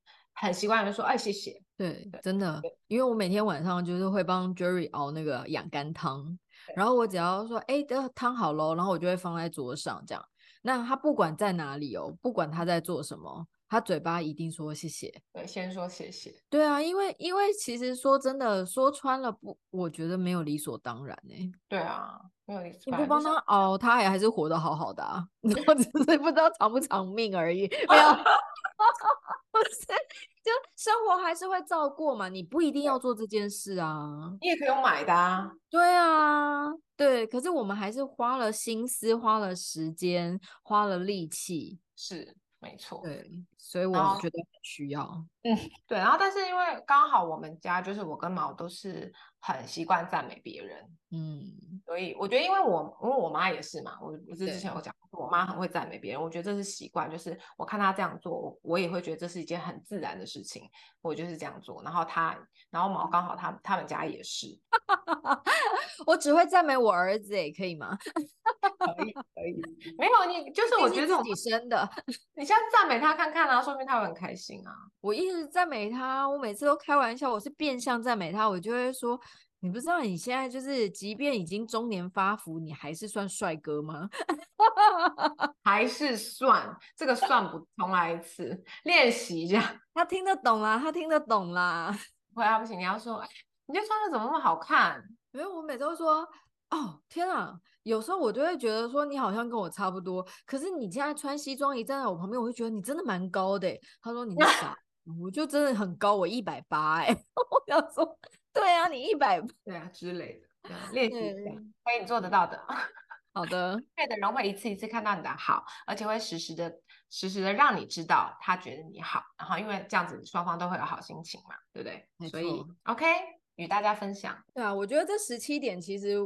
很习惯的说，哎，谢谢。对，真的，因为我每天晚上就是会帮 Jerry 熬那个养肝汤，然后我只要说，哎，这汤好喽，然后我就会放在桌上这样。那他不管在哪里哦，不管他在做什么。他嘴巴一定说谢谢，对，先说谢谢。对啊，因为因为其实说真的，说穿了不，我觉得没有理所当然呢、欸。对啊，没有理所。你不帮他熬，他也还是活得好好的啊，[laughs] 我只是不知道长不长命而已。没有，[laughs] 不是，就生活还是会照过嘛，你不一定要做这件事啊，你也可以用买的啊。对啊，对，可是我们还是花了心思，花了时间，花了力气，是。没错，对，所以我觉得很需要。嗯，对。然后，但是因为刚好我们家就是我跟毛都是很习惯赞美别人，嗯，所以我觉得，因为我因为我妈也是嘛，我不是之前有讲过，我妈很会赞美别人，我觉得这是习惯，就是我看她这样做，我也会觉得这是一件很自然的事情，我就是这样做。然后她，然后毛刚好他他们家也是，[laughs] 我只会赞美我儿子，也，可以吗？可以，可以。没有你，就是我觉得自己生的，你先赞美他看看啊，说明他会很开心啊。我一直赞美他，我每次都开玩笑，我是变相赞美他，我就会说，你不知道你现在就是，即便已经中年发福，你还是算帅哥吗？[laughs] 还是算，这个算不，重来一次，练习一下。他听得懂啦，他听得懂啦。不啊，不行，你要说，你这穿的怎么那么好看？因为我每次都说，哦，天啊。有时候我就会觉得说你好像跟我差不多，可是你现在穿西装一站在我旁边，我会觉得你真的蛮高的。他说你是 [laughs] 傻，我就真的很高，我一百八哎。[laughs] 我要说，对啊，你一百，对啊之类的，练习一下，可以你做得到的。[laughs] 好的，对的人会一次一次看到你的好，而且会时时的、时时的让你知道他觉得你好，然后因为这样子双方都会有好心情嘛，对不对？所以 OK，与大家分享。对啊，我觉得这十七点其实。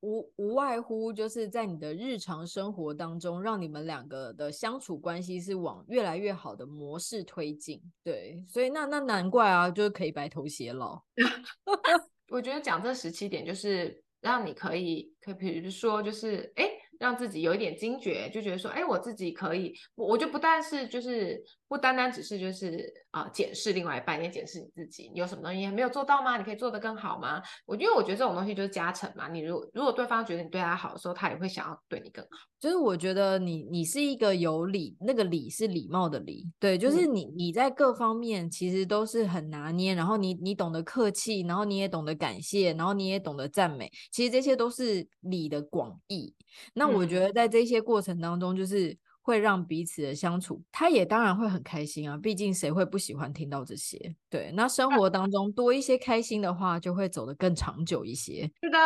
无无外乎就是在你的日常生活当中，让你们两个的相处关系是往越来越好的模式推进。对，所以那那难怪啊，就是可以白头偕老。[laughs] 我觉得讲这十七点，就是让你可以，可比如说，就是哎。诶让自己有一点惊觉，就觉得说，哎，我自己可以，我我就不但是就是不单单只是就是啊、呃、检视另外一半，也检视你自己，你有什么东西还没有做到吗？你可以做得更好吗？我因为我觉得这种东西就是加成嘛。你如果如果对方觉得你对他好的时候，他也会想要对你更好。就是我觉得你你是一个有礼，那个礼是礼貌的礼，对，就是你你在各方面其实都是很拿捏，然后你你懂得客气，然后你也懂得感谢，然后你也懂得赞美，其实这些都是礼的广义。那我觉得在这些过程当中，就是会让彼此的相处，他也当然会很开心啊。毕竟谁会不喜欢听到这些？对，那生活当中多一些开心的话，就会走得更长久一些。是的，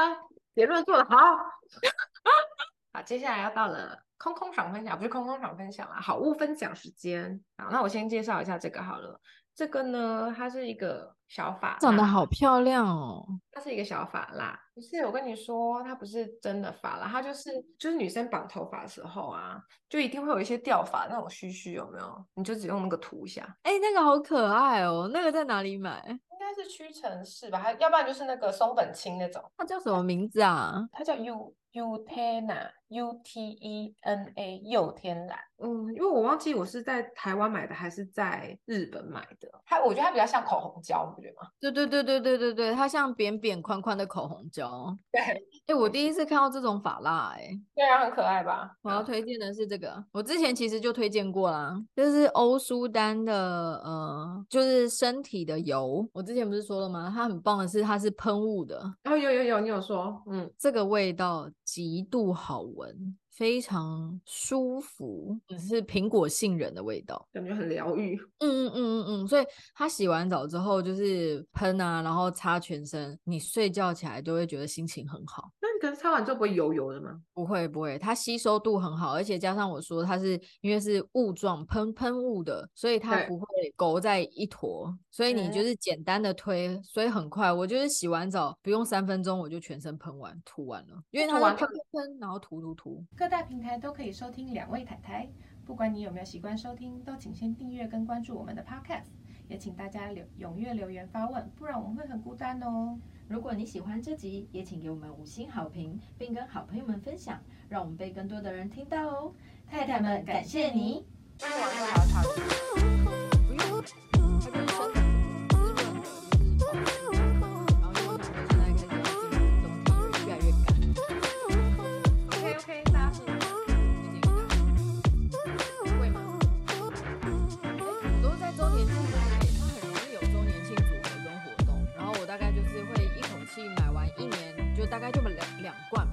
结论做得好。[laughs] 好，接下来要到了空空爽分享，不是空空爽分享啦，好物分享时间。好，那我先介绍一下这个好了。这个呢，它是一个小发，长得好漂亮哦。它是一个小发蜡，不是我跟你说，它不是真的发蜡，它就是就是女生绑头发的时候啊，就一定会有一些掉发那种须须，有没有？你就只用那个涂一下。哎，那个好可爱哦，那个在哪里买？应该是屈臣氏吧，还要不然就是那个松本清那种。它叫什么名字啊？它叫 U Utena U T E N A 又天然。嗯，因为我忘记我是在台湾买的还是在日本买的。它我觉得它比较像口红胶，你不觉得吗？对对对对对对对，它像扁扁宽宽的口红胶。对，哎、欸，我第一次看到这种发蜡，哎，对啊，很可爱吧？我要推荐的是这个，我之前其实就推荐过啦，就是欧舒丹的，呃，就是身体的油。我之前不是说了吗？它很棒的是它是喷雾的。哦，有有有，你有说，嗯，这个味道极度好闻。非常舒服，只是苹果杏仁的味道，感觉很疗愈。嗯嗯嗯嗯嗯，所以他洗完澡之后就是喷啊，然后擦全身，你睡觉起来都会觉得心情很好。那你可能擦完之后不会油油的吗？不会不会，它吸收度很好，而且加上我说它是因为是雾状喷喷雾的，所以它不会勾在一坨，所以你就是简单的推，所以很快。我就是洗完澡不用三分钟，我就全身喷完涂完了，因为它是喷喷喷，然后涂涂涂。各大平台都可以收听两位太太，不管你有没有习惯收听，都请先订阅跟关注我们的 Podcast，也请大家留踊跃留言发问，不然我们会很孤单哦。如果你喜欢这集，也请给我们五星好评，并跟好朋友们分享，让我们被更多的人听到哦。太太们，感谢你。冠